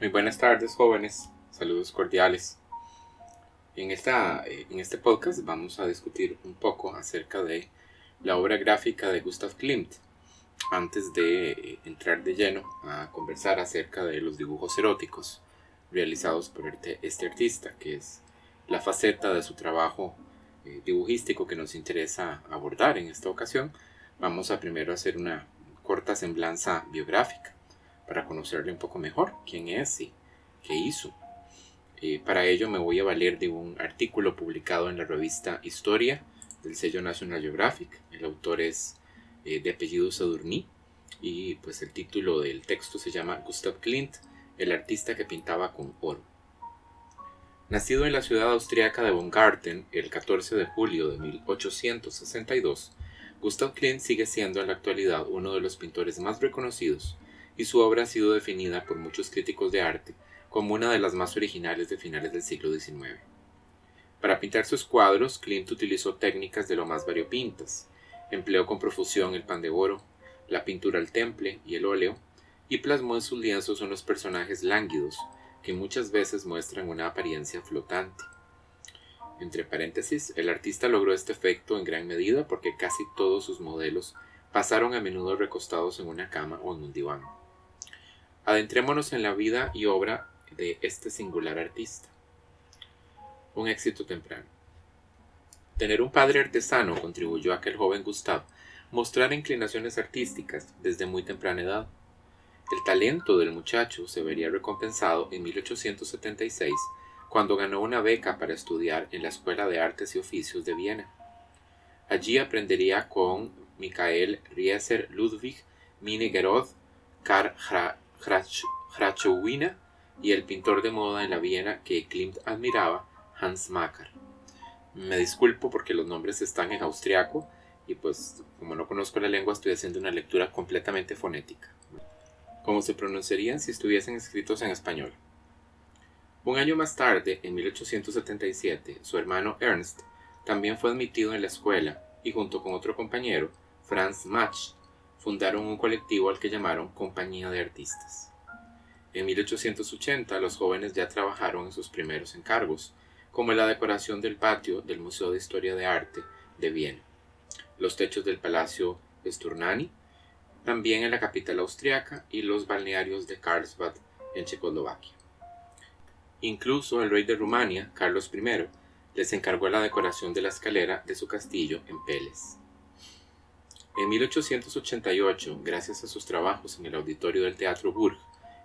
Muy buenas tardes jóvenes, saludos cordiales. En, esta, eh, en este podcast vamos a discutir un poco acerca de la obra gráfica de Gustav Klimt, antes de eh, entrar de lleno a conversar acerca de los dibujos eróticos realizados por este, este artista, que es la faceta de su trabajo eh, dibujístico que nos interesa abordar en esta ocasión. Vamos a primero hacer una corta semblanza biográfica para conocerle un poco mejor quién es y qué hizo. Eh, para ello me voy a valer de un artículo publicado en la revista Historia del sello National Geographic. El autor es eh, de apellido Sadurní y pues el título del texto se llama Gustav Klimt, el artista que pintaba con oro. Nacido en la ciudad austriaca de Baumgarten el 14 de julio de 1862, Gustav Klimt sigue siendo en la actualidad uno de los pintores más reconocidos y su obra ha sido definida por muchos críticos de arte como una de las más originales de finales del siglo XIX. Para pintar sus cuadros, Klimt utilizó técnicas de lo más variopintas. Empleó con profusión el pan de oro, la pintura al temple y el óleo, y plasmó en sus lienzos unos personajes lánguidos que muchas veces muestran una apariencia flotante. Entre paréntesis, el artista logró este efecto en gran medida porque casi todos sus modelos pasaron a menudo recostados en una cama o en un diván. Adentrémonos en la vida y obra de este singular artista. Un éxito temprano. Tener un padre artesano contribuyó a que el joven Gustave mostrara inclinaciones artísticas desde muy temprana edad. El talento del muchacho se vería recompensado en 1876 cuando ganó una beca para estudiar en la Escuela de Artes y Oficios de Viena. Allí aprendería con Michael Rieser Ludwig Minegerod, Karl Hrachowina y el pintor de moda en la Viena que Klimt admiraba, Hans Macker. Me disculpo porque los nombres están en austriaco y pues como no conozco la lengua estoy haciendo una lectura completamente fonética. Como se pronunciarían si estuviesen escritos en español. Un año más tarde, en 1877, su hermano Ernst también fue admitido en la escuela y junto con otro compañero, Franz Mach, fundaron un colectivo al que llamaron Compañía de Artistas. En 1880 los jóvenes ya trabajaron en sus primeros encargos, como la decoración del patio del Museo de Historia de Arte de Viena, los techos del Palacio Sturnani, también en la capital austriaca y los balnearios de Karlsbad en Checoslovaquia. Incluso el rey de Rumania, Carlos I, les encargó la decoración de la escalera de su castillo en Peles. En 1888, gracias a sus trabajos en el auditorio del Teatro Burg,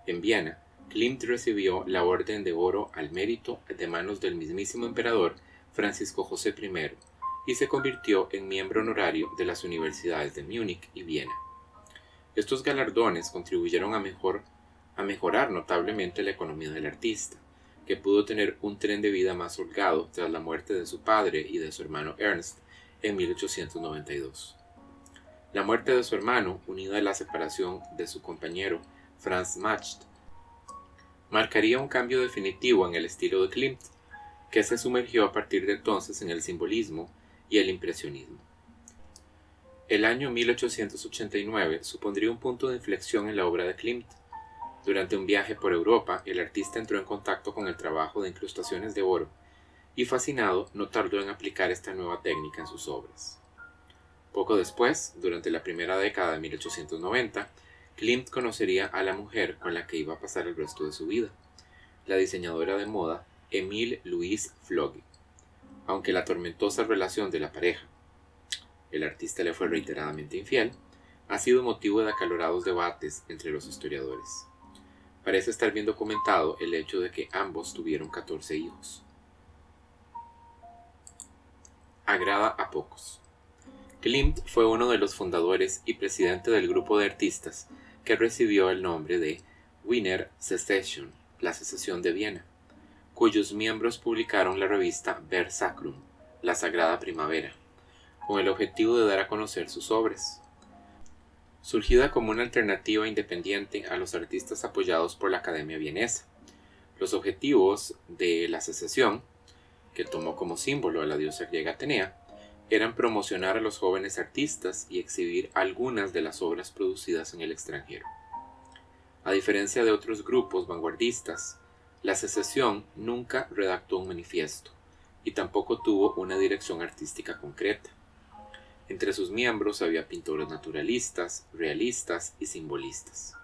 en Viena, Klimt recibió la Orden de Oro al Mérito de manos del mismísimo emperador Francisco José I y se convirtió en miembro honorario de las universidades de Múnich y Viena. Estos galardones contribuyeron a, a mejorar notablemente la economía del artista, que pudo tener un tren de vida más holgado tras la muerte de su padre y de su hermano Ernst en 1892. La muerte de su hermano, unida a la separación de su compañero Franz Macht, marcaría un cambio definitivo en el estilo de Klimt, que se sumergió a partir de entonces en el simbolismo y el impresionismo. El año 1889 supondría un punto de inflexión en la obra de Klimt. Durante un viaje por Europa, el artista entró en contacto con el trabajo de incrustaciones de oro y fascinado no tardó en aplicar esta nueva técnica en sus obras. Poco después, durante la primera década de 1890, Klimt conocería a la mujer con la que iba a pasar el resto de su vida, la diseñadora de moda Emile Louise Flogge. Aunque la tormentosa relación de la pareja, el artista le fue reiteradamente infiel, ha sido motivo de acalorados debates entre los historiadores. Parece estar bien documentado el hecho de que ambos tuvieron 14 hijos. Agrada a pocos. Klimt fue uno de los fundadores y presidente del grupo de artistas que recibió el nombre de Wiener Secession, la secesión de Viena, cuyos miembros publicaron la revista Ver Sacrum, la Sagrada Primavera, con el objetivo de dar a conocer sus obras. Surgida como una alternativa independiente a los artistas apoyados por la Academia Vienesa. Los objetivos de la secesión, que tomó como símbolo a la diosa griega Atenea, eran promocionar a los jóvenes artistas y exhibir algunas de las obras producidas en el extranjero. A diferencia de otros grupos vanguardistas, la secesión nunca redactó un manifiesto y tampoco tuvo una dirección artística concreta. Entre sus miembros había pintores naturalistas, realistas y simbolistas.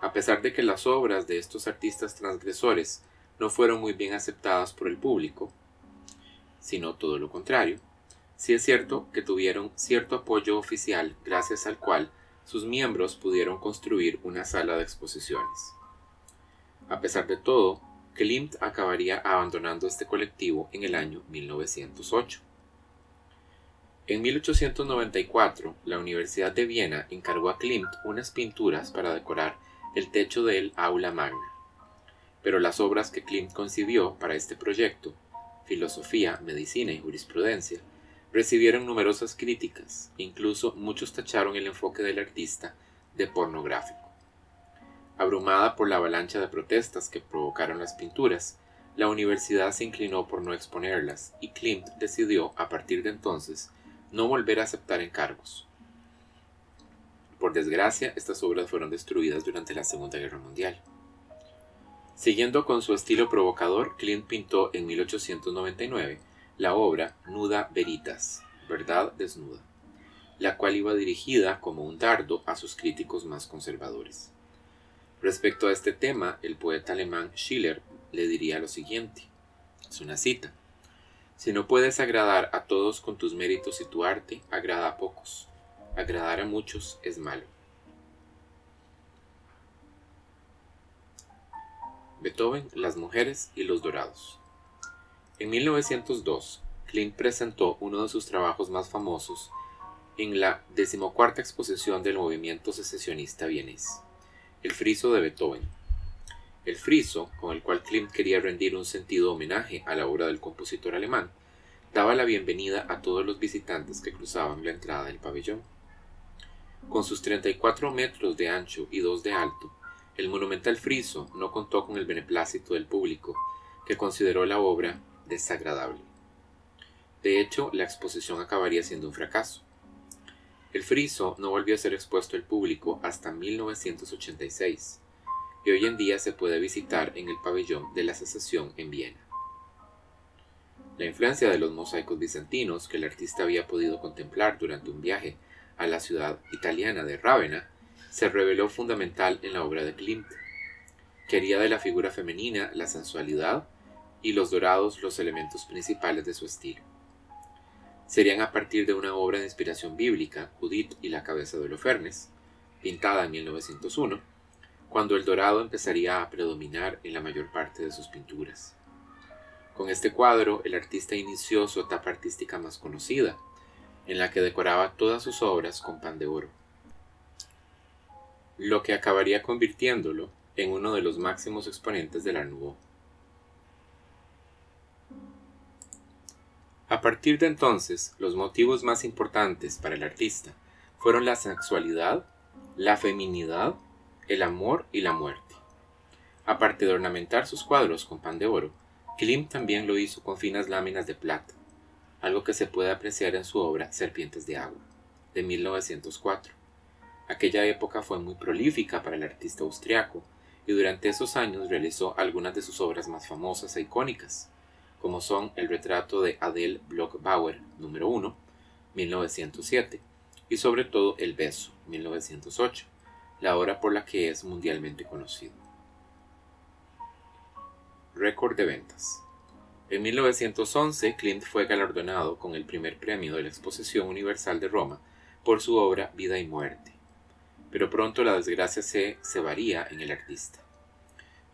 A pesar de que las obras de estos artistas transgresores no fueron muy bien aceptadas por el público, sino todo lo contrario, sí es cierto que tuvieron cierto apoyo oficial gracias al cual sus miembros pudieron construir una sala de exposiciones. A pesar de todo, Klimt acabaría abandonando este colectivo en el año 1908. En 1894, la Universidad de Viena encargó a Klimt unas pinturas para decorar el techo del aula magna. Pero las obras que Klimt concibió para este proyecto, filosofía, medicina y jurisprudencia, recibieron numerosas críticas, incluso muchos tacharon el enfoque del artista de pornográfico. Abrumada por la avalancha de protestas que provocaron las pinturas, la universidad se inclinó por no exponerlas y Klimt decidió, a partir de entonces, no volver a aceptar encargos. Por desgracia, estas obras fueron destruidas durante la Segunda Guerra Mundial. Siguiendo con su estilo provocador, Klimt pintó en 1899 la obra Nuda Veritas, Verdad Desnuda, la cual iba dirigida como un dardo a sus críticos más conservadores. Respecto a este tema, el poeta alemán Schiller le diría lo siguiente, es una cita, si no puedes agradar a todos con tus méritos y tu arte, agrada a pocos. Agradar a muchos es malo. Beethoven, las mujeres y los dorados. En 1902, Klimt presentó uno de sus trabajos más famosos en la decimocuarta exposición del movimiento secesionista vienés, el friso de Beethoven. El friso, con el cual Klimt quería rendir un sentido homenaje a la obra del compositor alemán, daba la bienvenida a todos los visitantes que cruzaban la entrada del pabellón. Con sus 34 metros de ancho y 2 de alto, el monumental friso no contó con el beneplácito del público, que consideró la obra desagradable. De hecho, la exposición acabaría siendo un fracaso. El friso no volvió a ser expuesto al público hasta 1986 y hoy en día se puede visitar en el pabellón de la Asociación en Viena. La influencia de los mosaicos bizantinos que el artista había podido contemplar durante un viaje a la ciudad italiana de Rávena se reveló fundamental en la obra de Klimt. Quería de la figura femenina la sensualidad y los dorados los elementos principales de su estilo. Serían a partir de una obra de inspiración bíblica, Judith y la cabeza de Holofernes, pintada en 1901, cuando el dorado empezaría a predominar en la mayor parte de sus pinturas. Con este cuadro, el artista inició su etapa artística más conocida, en la que decoraba todas sus obras con pan de oro, lo que acabaría convirtiéndolo en uno de los máximos exponentes del Art A partir de entonces, los motivos más importantes para el artista fueron la sexualidad, la feminidad el amor y la muerte. Aparte de ornamentar sus cuadros con pan de oro, Klimt también lo hizo con finas láminas de plata, algo que se puede apreciar en su obra Serpientes de Agua, de 1904. Aquella época fue muy prolífica para el artista austriaco y durante esos años realizó algunas de sus obras más famosas e icónicas, como son el retrato de Adele Bloch-Bauer número 1, 1907, y sobre todo El beso, 1908, la obra por la que es mundialmente conocido. Récord de ventas. En 1911, Klimt fue galardonado con el primer premio de la Exposición Universal de Roma por su obra Vida y Muerte, pero pronto la desgracia se cebaría en el artista.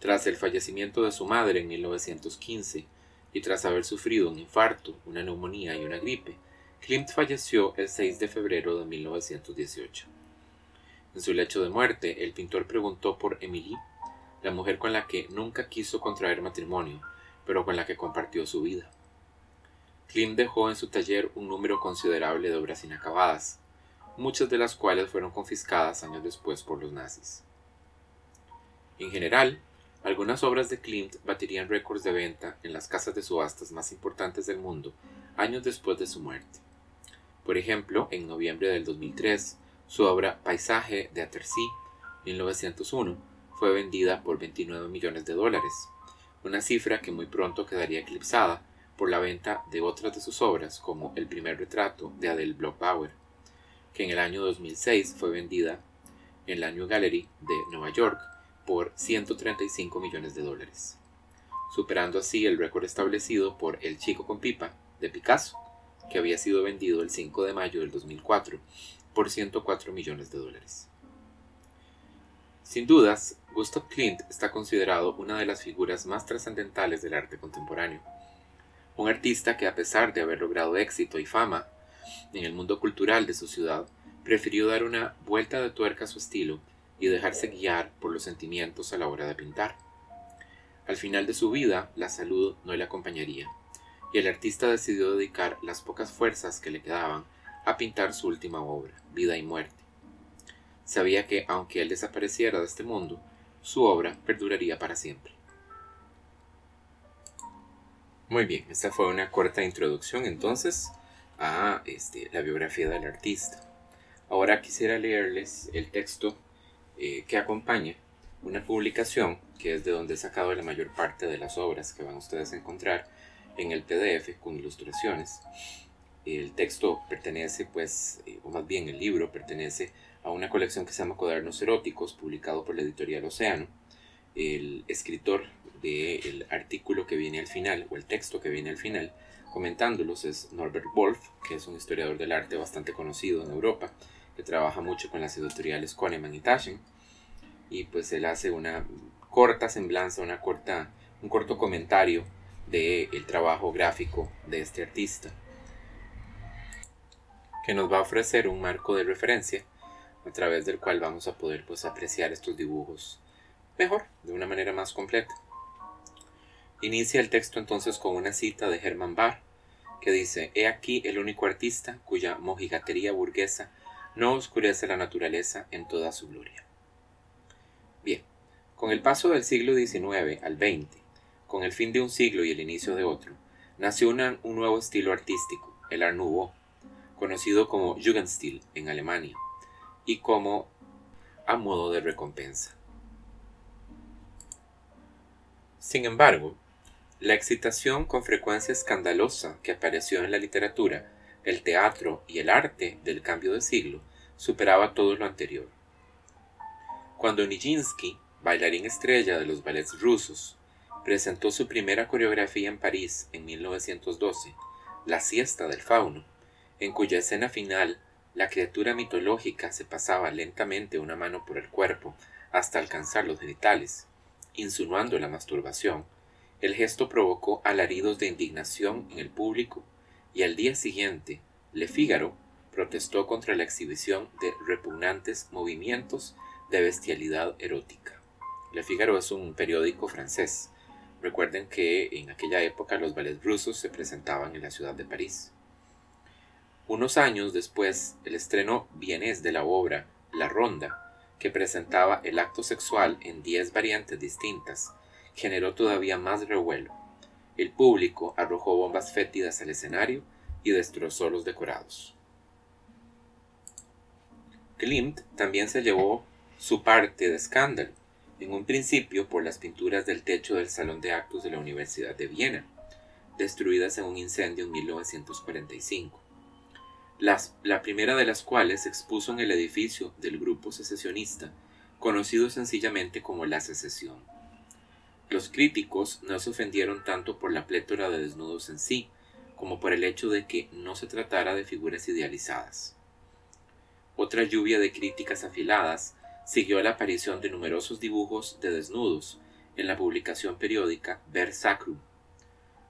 Tras el fallecimiento de su madre en 1915 y tras haber sufrido un infarto, una neumonía y una gripe, Klimt falleció el 6 de febrero de 1918. En su lecho de muerte, el pintor preguntó por Emilie, la mujer con la que nunca quiso contraer matrimonio, pero con la que compartió su vida. Klimt dejó en su taller un número considerable de obras inacabadas, muchas de las cuales fueron confiscadas años después por los nazis. En general, algunas obras de Klimt batirían récords de venta en las casas de subastas más importantes del mundo años después de su muerte. Por ejemplo, en noviembre del 2003, su obra Paisaje de Atercí 1901, fue vendida por 29 millones de dólares, una cifra que muy pronto quedaría eclipsada por la venta de otras de sus obras, como El primer retrato de Adele Bloch-Bauer, que en el año 2006 fue vendida en la New Gallery de Nueva York por 135 millones de dólares, superando así el récord establecido por El chico con pipa de Picasso, que había sido vendido el 5 de mayo del 2004 por 104 millones de dólares. Sin dudas, Gustav Klimt está considerado una de las figuras más trascendentales del arte contemporáneo. Un artista que a pesar de haber logrado éxito y fama en el mundo cultural de su ciudad, prefirió dar una vuelta de tuerca a su estilo y dejarse guiar por los sentimientos a la hora de pintar. Al final de su vida, la salud no le acompañaría, y el artista decidió dedicar las pocas fuerzas que le quedaban a pintar su última obra, Vida y Muerte sabía que, aunque él desapareciera de este mundo, su obra perduraría para siempre. Muy bien, esta fue una corta introducción entonces a este, la biografía del artista. Ahora quisiera leerles el texto eh, que acompaña una publicación que es de donde he sacado la mayor parte de las obras que van ustedes a encontrar en el PDF con ilustraciones. El texto pertenece, pues, eh, o más bien el libro pertenece a una colección que se llama Cuadernos Eróticos, publicado por la editorial Océano. El escritor del artículo que viene al final, o el texto que viene al final, comentándolos es Norbert Wolf, que es un historiador del arte bastante conocido en Europa, que trabaja mucho con las editoriales Kahneman y Taschen, y pues él hace una corta semblanza, una corta, un corto comentario del el trabajo gráfico de este artista, que nos va a ofrecer un marco de referencia a través del cual vamos a poder pues, apreciar estos dibujos mejor, de una manera más completa. Inicia el texto entonces con una cita de Hermann Barr que dice, He aquí el único artista cuya mojigatería burguesa no oscurece la naturaleza en toda su gloria. Bien, con el paso del siglo XIX al XX, con el fin de un siglo y el inicio de otro, nació un nuevo estilo artístico, el Art Nouveau, conocido como Jugendstil en Alemania, y como a modo de recompensa. Sin embargo, la excitación con frecuencia escandalosa que apareció en la literatura, el teatro y el arte del cambio de siglo superaba todo lo anterior. Cuando Nijinsky, bailarín estrella de los ballets rusos, presentó su primera coreografía en París en 1912, La siesta del fauno, en cuya escena final la criatura mitológica se pasaba lentamente una mano por el cuerpo hasta alcanzar los genitales, insinuando la masturbación. El gesto provocó alaridos de indignación en el público y al día siguiente, Le Figaro protestó contra la exhibición de repugnantes movimientos de bestialidad erótica. Le Figaro es un periódico francés. Recuerden que en aquella época los ballets rusos se presentaban en la ciudad de París. Unos años después, el estreno vienés de la obra La Ronda, que presentaba el acto sexual en diez variantes distintas, generó todavía más revuelo. El público arrojó bombas fétidas al escenario y destrozó los decorados. Klimt también se llevó su parte de escándalo, en un principio por las pinturas del techo del Salón de Actos de la Universidad de Viena, destruidas en un incendio en 1945 la primera de las cuales se expuso en el edificio del grupo secesionista, conocido sencillamente como La Secesión. Los críticos no se ofendieron tanto por la plétora de desnudos en sí, como por el hecho de que no se tratara de figuras idealizadas. Otra lluvia de críticas afiladas siguió a la aparición de numerosos dibujos de desnudos en la publicación periódica Ver Sacrum.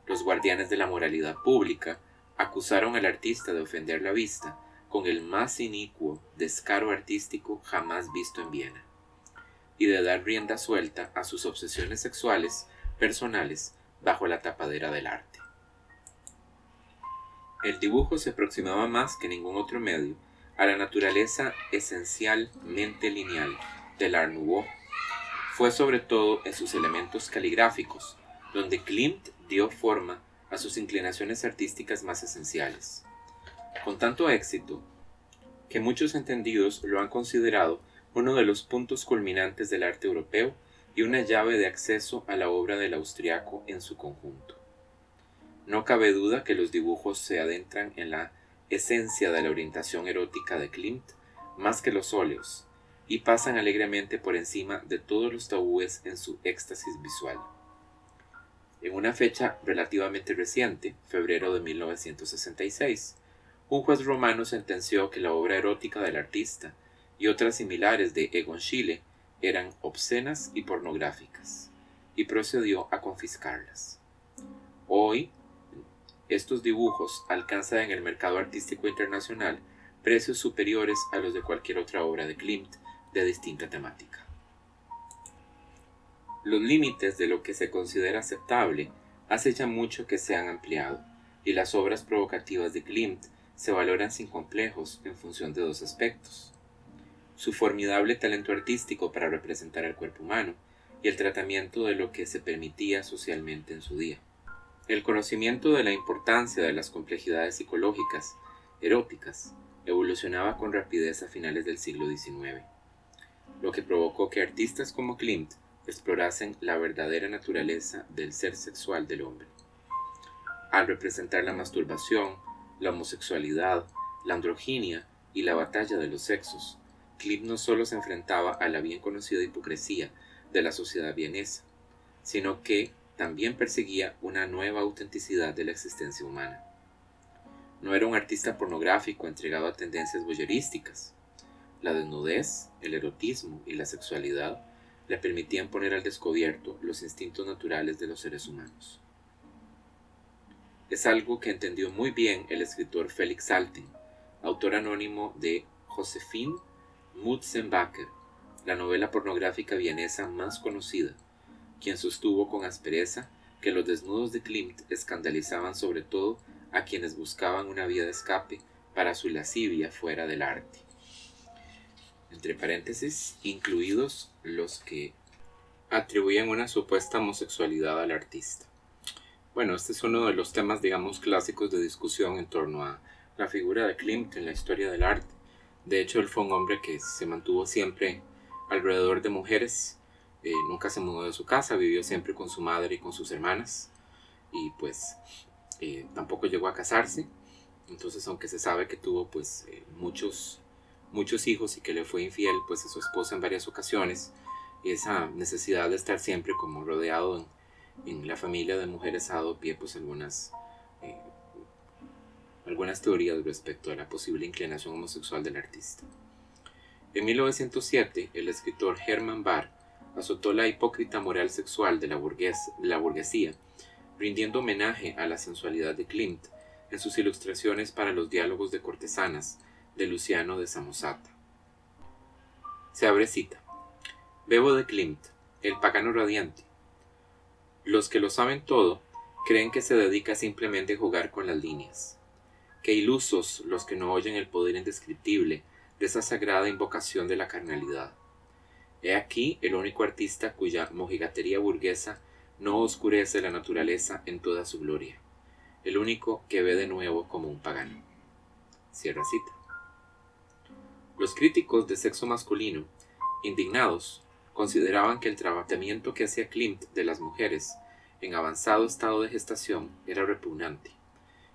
Los guardianes de la moralidad pública acusaron al artista de ofender la vista con el más inicuo descaro artístico jamás visto en Viena, y de dar rienda suelta a sus obsesiones sexuales personales bajo la tapadera del arte. El dibujo se aproximaba más que ningún otro medio a la naturaleza esencialmente lineal del Art Nouveau. Fue sobre todo en sus elementos caligráficos, donde Klimt dio forma a sus inclinaciones artísticas más esenciales. Con tanto éxito, que muchos entendidos lo han considerado uno de los puntos culminantes del arte europeo y una llave de acceso a la obra del austriaco en su conjunto. No cabe duda que los dibujos se adentran en la esencia de la orientación erótica de Klimt más que los óleos, y pasan alegremente por encima de todos los tabúes en su éxtasis visual. En una fecha relativamente reciente, febrero de 1966, un juez romano sentenció que la obra erótica del artista y otras similares de Egon Schiele eran obscenas y pornográficas, y procedió a confiscarlas. Hoy, estos dibujos alcanzan en el mercado artístico internacional precios superiores a los de cualquier otra obra de Klimt de distinta temática. Los límites de lo que se considera aceptable hace ya mucho que se han ampliado, y las obras provocativas de Klimt se valoran sin complejos en función de dos aspectos. Su formidable talento artístico para representar el cuerpo humano y el tratamiento de lo que se permitía socialmente en su día. El conocimiento de la importancia de las complejidades psicológicas, eróticas, evolucionaba con rapidez a finales del siglo XIX, lo que provocó que artistas como Klimt explorasen la verdadera naturaleza del ser sexual del hombre. Al representar la masturbación, la homosexualidad, la androginia y la batalla de los sexos, Klimt no solo se enfrentaba a la bien conocida hipocresía de la sociedad vienesa, sino que también perseguía una nueva autenticidad de la existencia humana. No era un artista pornográfico entregado a tendencias voyerísticas. La desnudez, el erotismo y la sexualidad le permitían poner al descubierto los instintos naturales de los seres humanos. Es algo que entendió muy bien el escritor Félix Alten, autor anónimo de Josephine Mutzenbacher, la novela pornográfica vienesa más conocida, quien sostuvo con aspereza que los desnudos de Klimt escandalizaban sobre todo a quienes buscaban una vía de escape para su lascivia fuera del arte. Entre paréntesis, incluidos los que atribuían una supuesta homosexualidad al artista. Bueno, este es uno de los temas, digamos, clásicos de discusión en torno a la figura de Klimt en la historia del arte. De hecho, él fue un hombre que se mantuvo siempre alrededor de mujeres, nunca se mudó de su casa, vivió siempre con su madre y con sus hermanas, y pues eh, tampoco llegó a casarse. Entonces, aunque se sabe que tuvo pues eh, muchos, muchos hijos y que le fue infiel pues a su esposa en varias ocasiones, esa necesidad de estar siempre como rodeado en, en la familia de mujeres ha dado pie pues algunas eh, algunas teorías respecto a la posible inclinación homosexual del artista. En 1907, el escritor Hermann Barr azotó la hipócrita moral sexual de la, burguesía, rindiendo homenaje a la sensualidad de Klimt en sus ilustraciones para los diálogos de cortesanas de Luciano de Samosata. Se abre cita. Bebo de Klimt, el pagano radiante, los que lo saben todo creen que se dedica simplemente a jugar con las líneas. Qué ilusos los que no oyen el poder indescriptible de esa sagrada invocación de la carnalidad. He aquí el único artista cuya mojigatería burguesa no oscurece la naturaleza en toda su gloria, el único que ve de nuevo como un pagano. Cierra cita. Los críticos de sexo masculino, indignados, consideraban que el tratamiento que hacía Klimt de las mujeres en avanzado estado de gestación era repugnante,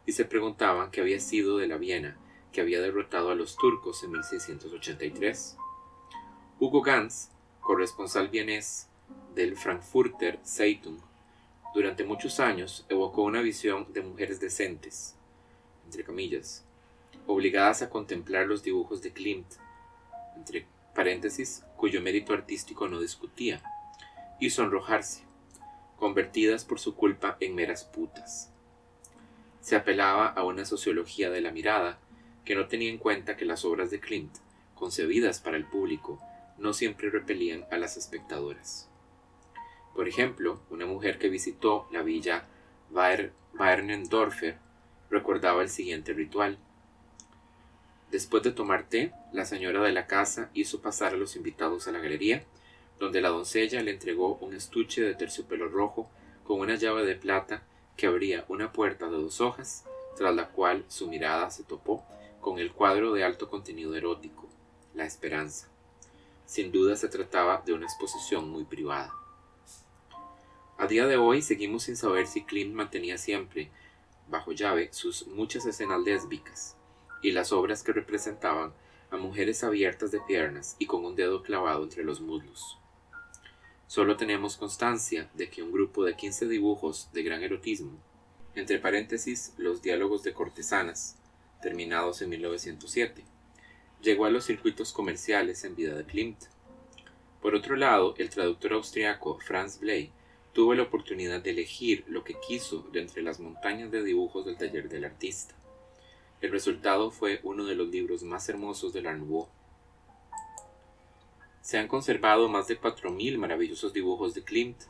y se preguntaban qué había sido de la Viena que había derrotado a los turcos en 1683. Hugo Ganz, corresponsal vienés del Frankfurter Zeitung, durante muchos años evocó una visión de mujeres decentes, entre comillas, obligadas a contemplar los dibujos de Klimt, entre paréntesis, cuyo mérito artístico no discutía, y sonrojarse, convertidas por su culpa en meras putas. Se apelaba a una sociología de la mirada que no tenía en cuenta que las obras de Klimt, concebidas para el público, no siempre repelían a las espectadoras. Por ejemplo, una mujer que visitó la villa Bayernendorfer recordaba el siguiente ritual. Después de tomar té, la señora de la casa hizo pasar a los invitados a la galería, donde la doncella le entregó un estuche de terciopelo rojo con una llave de plata que abría una puerta de dos hojas, tras la cual su mirada se topó con el cuadro de alto contenido erótico, La Esperanza, sin duda se trataba de una exposición muy privada. A día de hoy seguimos sin saber si Klimt mantenía siempre bajo llave sus muchas escenas lésbicas y las obras que representaban a mujeres abiertas de piernas y con un dedo clavado entre los muslos. Solo tenemos constancia de que un grupo de 15 dibujos de gran erotismo, entre paréntesis los diálogos de cortesanas, terminados en 1907, llegó a los circuitos comerciales en vida de Klimt. Por otro lado, el traductor austriaco Franz Bley tuvo la oportunidad de elegir lo que quiso de entre las montañas de dibujos del taller del artista. El resultado fue uno de los libros más hermosos del Art Nouveau. Se han conservado más de 4.000 maravillosos dibujos de Klimt.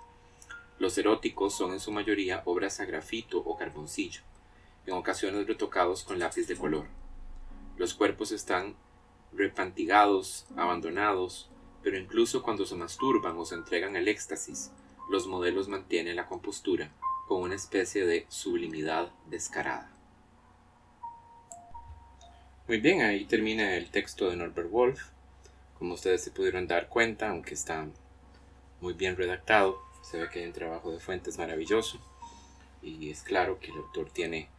Los eróticos son en su mayoría obras a grafito o carboncillo, en ocasiones retocados con lápiz de color. Los cuerpos están repantigados, abandonados, pero incluso cuando se masturban o se entregan al éxtasis, los modelos mantienen la compostura con una especie de sublimidad descarada. Muy bien, ahí termina el texto de Norbert Wolf. Como ustedes se pudieron dar cuenta, aunque está muy bien redactado, se ve que hay un trabajo de fuentes maravilloso y es claro que el autor tiene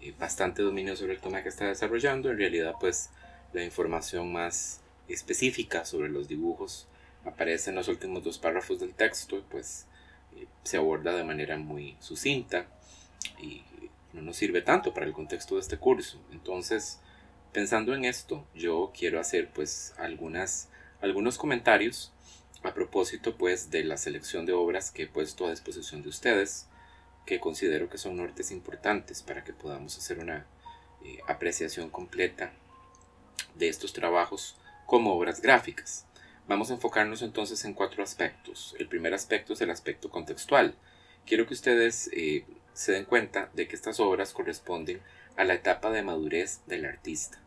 eh, bastante dominio sobre el tema que está desarrollando. En realidad, pues la información más específica sobre los dibujos aparece en los últimos dos párrafos del texto, pues se aborda de manera muy sucinta y no nos sirve tanto para el contexto de este curso. Entonces, pensando en esto, yo quiero hacer pues algunas, algunos comentarios a propósito pues de la selección de obras que he puesto a disposición de ustedes, que considero que son nortes importantes para que podamos hacer una eh, apreciación completa de estos trabajos como obras gráficas. Vamos a enfocarnos entonces en cuatro aspectos. El primer aspecto es el aspecto contextual. Quiero que ustedes eh, se den cuenta de que estas obras corresponden a la etapa de madurez del artista.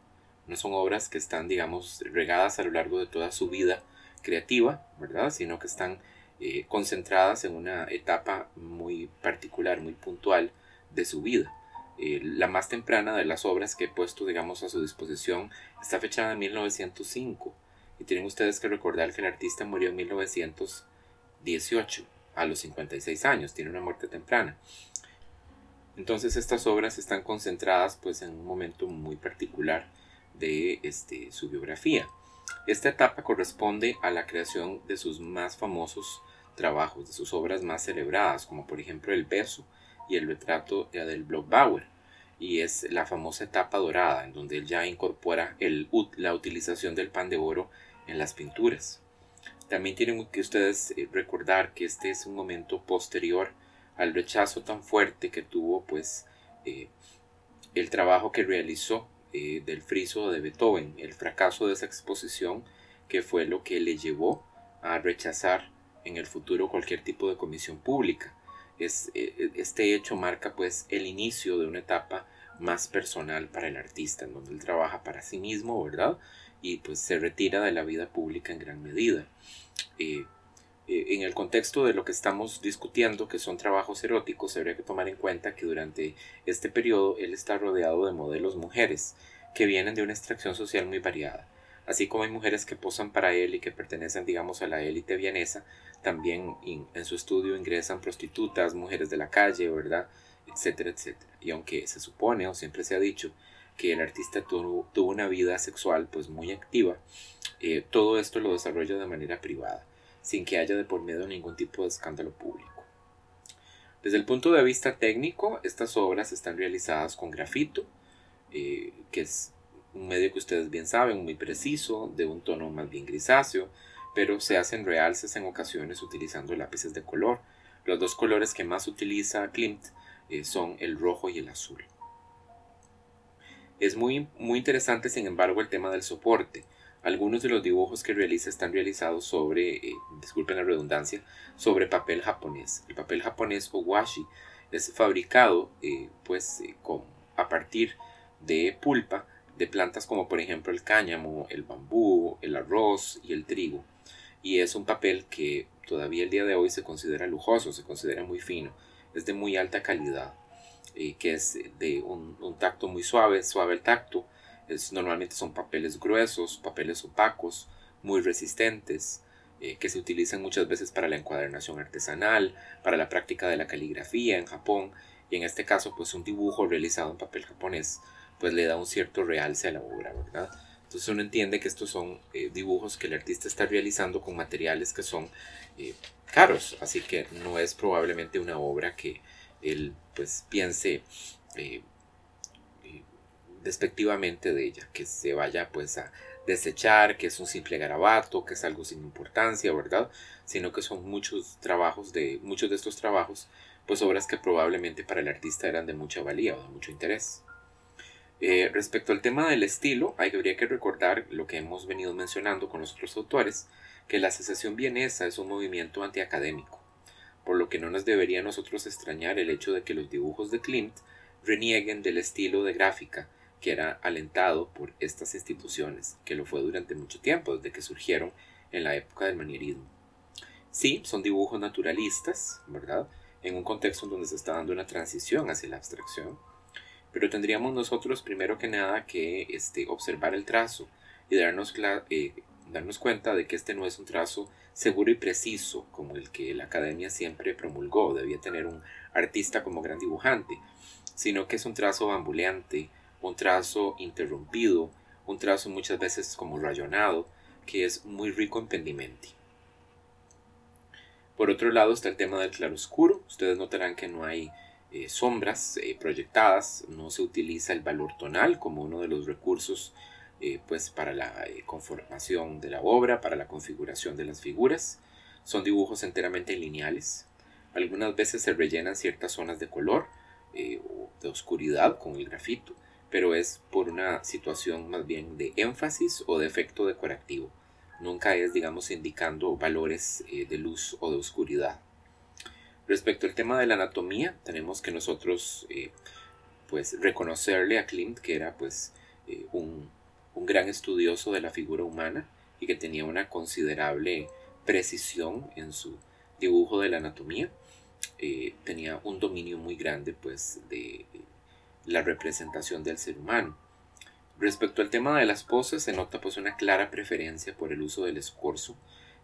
No son obras que están, digamos, regadas a lo largo de toda su vida creativa, ¿verdad? Sino que están eh, concentradas en una etapa muy particular, muy puntual de su vida. Eh, la más temprana de las obras que he puesto, digamos, a su disposición está fechada en 1905 y tienen ustedes que recordar que el artista murió en 1918, a los 56 años, tiene una muerte temprana. Entonces estas obras están concentradas pues en un momento muy particular de este, su biografía. Esta etapa corresponde a la creación de sus más famosos trabajos, de sus obras más celebradas, como por ejemplo El beso y el retrato de Adele Bloch-Bauer, y es la famosa etapa dorada, en donde él ya incorpora la utilización del pan de oro en las pinturas. También tienen que ustedes eh, recordar que este es un momento posterior al rechazo tan fuerte que tuvo pues eh, el trabajo que realizó eh, del friso de Beethoven, el fracaso de esa exposición que fue lo que le llevó a rechazar en el futuro cualquier tipo de comisión pública. Es, este hecho marca pues el inicio de una etapa más personal para el artista, en donde él trabaja para sí mismo, ¿verdad? y pues se retira de la vida pública en gran medida. Eh, eh, en el contexto de lo que estamos discutiendo, que son trabajos eróticos, habría que tomar en cuenta que durante este periodo él está rodeado de modelos mujeres que vienen de una extracción social muy variada. Así como hay mujeres que posan para él y que pertenecen, digamos, a la élite vienesa, también en su estudio ingresan prostitutas, mujeres de la calle, ¿verdad? Etcétera, etcétera. Y aunque se supone o siempre se ha dicho que el artista tuvo, una vida sexual pues muy activa, eh, todo esto lo desarrolla de manera privada, sin que haya de por medio ningún tipo de escándalo público. Desde el punto de vista técnico, estas obras están realizadas con grafito, eh, que es un medio que ustedes bien saben, muy preciso, de un tono más bien grisáceo, pero se hacen realces en ocasiones utilizando lápices de color. Los dos colores que más utiliza Klimt eh, son el rojo y el azul. Es muy, muy interesante, sin embargo, el tema del soporte. Algunos de los dibujos que realiza están realizados sobre, eh, disculpen la redundancia, sobre papel japonés. El papel japonés o washi es fabricado eh, pues, eh, con, a partir de pulpa de plantas como por ejemplo el cáñamo, el bambú, el arroz y el trigo. Y es un papel que todavía el día de hoy se considera lujoso, se considera muy fino, es de muy alta calidad. Eh, que es de un, tacto muy suave, suave el tacto. Es, normalmente son papeles gruesos, papeles opacos, muy resistentes, eh, que se utilizan muchas veces para la encuadernación artesanal, para la práctica de la caligrafía en Japón, y en este caso pues un dibujo realizado en papel japonés pues le da un cierto realce a la obra, ¿verdad? Entonces uno entiende que estos son eh, dibujos que el artista está realizando con materiales que son eh, caros, así que no es probablemente una obra que él pues piense eh, despectivamente de ella, que se vaya pues a desechar, que es un simple garabato, que es algo sin importancia, ¿verdad? Sino que son muchos trabajos de muchos de estos trabajos, pues obras que probablemente para el artista eran de mucha valía o de mucho interés. Eh, respecto al tema del estilo, habría que recordar lo que hemos venido mencionando con los otros autores, que la asociación vienesa es un movimiento antiacadémico, por lo que no nos debería a nosotros extrañar el hecho de que los dibujos de Klimt renieguen del estilo de gráfica que era alentado por estas instituciones, que lo fue durante mucho tiempo, desde que surgieron en la época del manierismo. Sí, son dibujos naturalistas, ¿verdad? En un contexto en donde se está dando una transición hacia la abstracción, pero tendríamos nosotros primero que nada que este, observar el trazo y darnos, eh, darnos cuenta de que este no es un trazo seguro y preciso como el que la academia siempre promulgó, debía tener un artista como gran dibujante, sino que es un trazo bambuleante, un trazo interrumpido, un trazo muchas veces como rayonado, que es muy rico en pendimenti. Por otro lado está el tema del claroscuro. Ustedes notarán que no hay eh, sombras eh, proyectadas, no se utiliza el valor tonal como uno de los recursos eh, pues para la conformación de la obra, para la configuración de las figuras. Son dibujos enteramente lineales. Algunas veces se rellenan ciertas zonas de color o de oscuridad con el grafito, pero es por una situación más bien de énfasis o de efecto decorativo. Nunca es, digamos, indicando valores de luz o de oscuridad. Respecto al tema de la anatomía, tenemos que nosotros eh, pues reconocerle a Klimt que era pues eh, un, gran estudioso de la figura humana y que tenía una considerable precisión en su dibujo de la anatomía. Eh, tenía un dominio muy grande pues de la representación del ser humano. Respecto al tema de las poses, se nota pues una clara preferencia por el uso del escorzo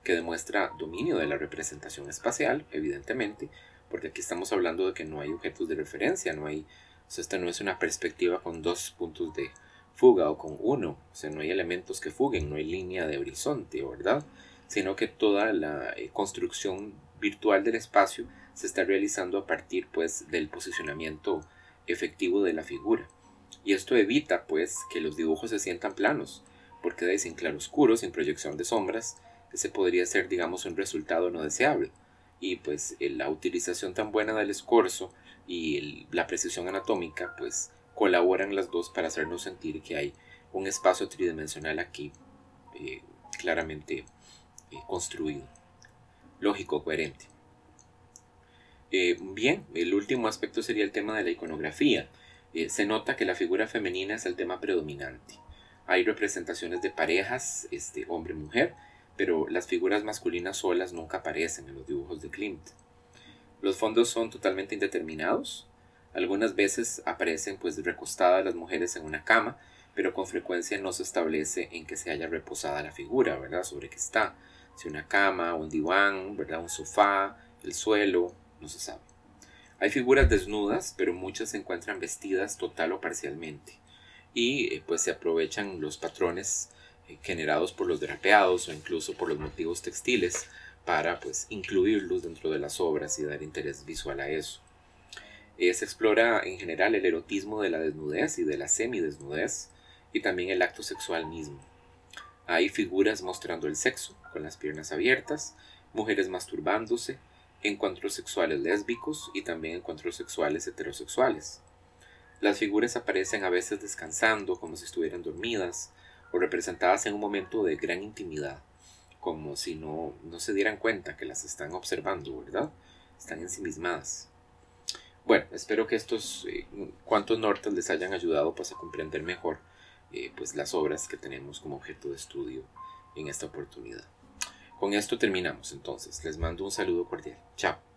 que demuestra dominio de la representación espacial, evidentemente, porque aquí estamos hablando de que no hay objetos de referencia, no hay, o sea, esta no es una perspectiva con dos puntos de fuga o con uno, o sea, no hay elementos que fuguen, no hay línea de horizonte, ¿verdad? Sino que toda la eh, construcción virtual del espacio se está realizando a partir, pues, del posicionamiento efectivo de la figura. Y esto evita, pues, que los dibujos se sientan planos, porque de sin claroscuro, sin proyección de sombras, ese podría ser, digamos, un resultado no deseable. Y pues la utilización tan buena del escorzo y la precisión anatómica, pues colaboran las dos para hacernos sentir que hay un espacio tridimensional aquí eh, claramente eh, construido. Lógico, coherente. Eh, bien, el último aspecto sería el tema de la iconografía. se nota que la figura femenina es el tema predominante. Hay representaciones de parejas, este, hombre-mujer, pero las figuras masculinas solas nunca aparecen en los dibujos de Klimt. Los fondos son totalmente indeterminados. Algunas veces aparecen pues recostadas las mujeres en una cama, pero con frecuencia no se establece en que se haya reposada la figura, ¿verdad? Sobre qué está. Si una cama, un diván, ¿verdad? Un sofá, el suelo, no se sabe. Hay figuras desnudas, pero muchas se encuentran vestidas total o parcialmente. Y eh, pues se aprovechan los patrones generados por los drapeados o incluso por los motivos textiles para pues incluirlos dentro de las obras y dar interés visual a eso. Eh, se explora en general el erotismo de la desnudez y de la semidesnudez y también el acto sexual mismo. Hay figuras mostrando el sexo, con las piernas abiertas, mujeres masturbándose, encuentros sexuales lésbicos y también encuentros sexuales heterosexuales. Las figuras aparecen a veces descansando como si estuvieran dormidas, o representadas en un momento de gran intimidad, como si no, no se dieran cuenta que las están observando, ¿verdad? Están ensimismadas. Bueno, espero que estos eh, cuantos nortes les hayan ayudado pues, a comprender mejor eh, pues, las obras que tenemos como objeto de estudio en esta oportunidad. Con esto terminamos entonces. Les mando un saludo cordial. Chao.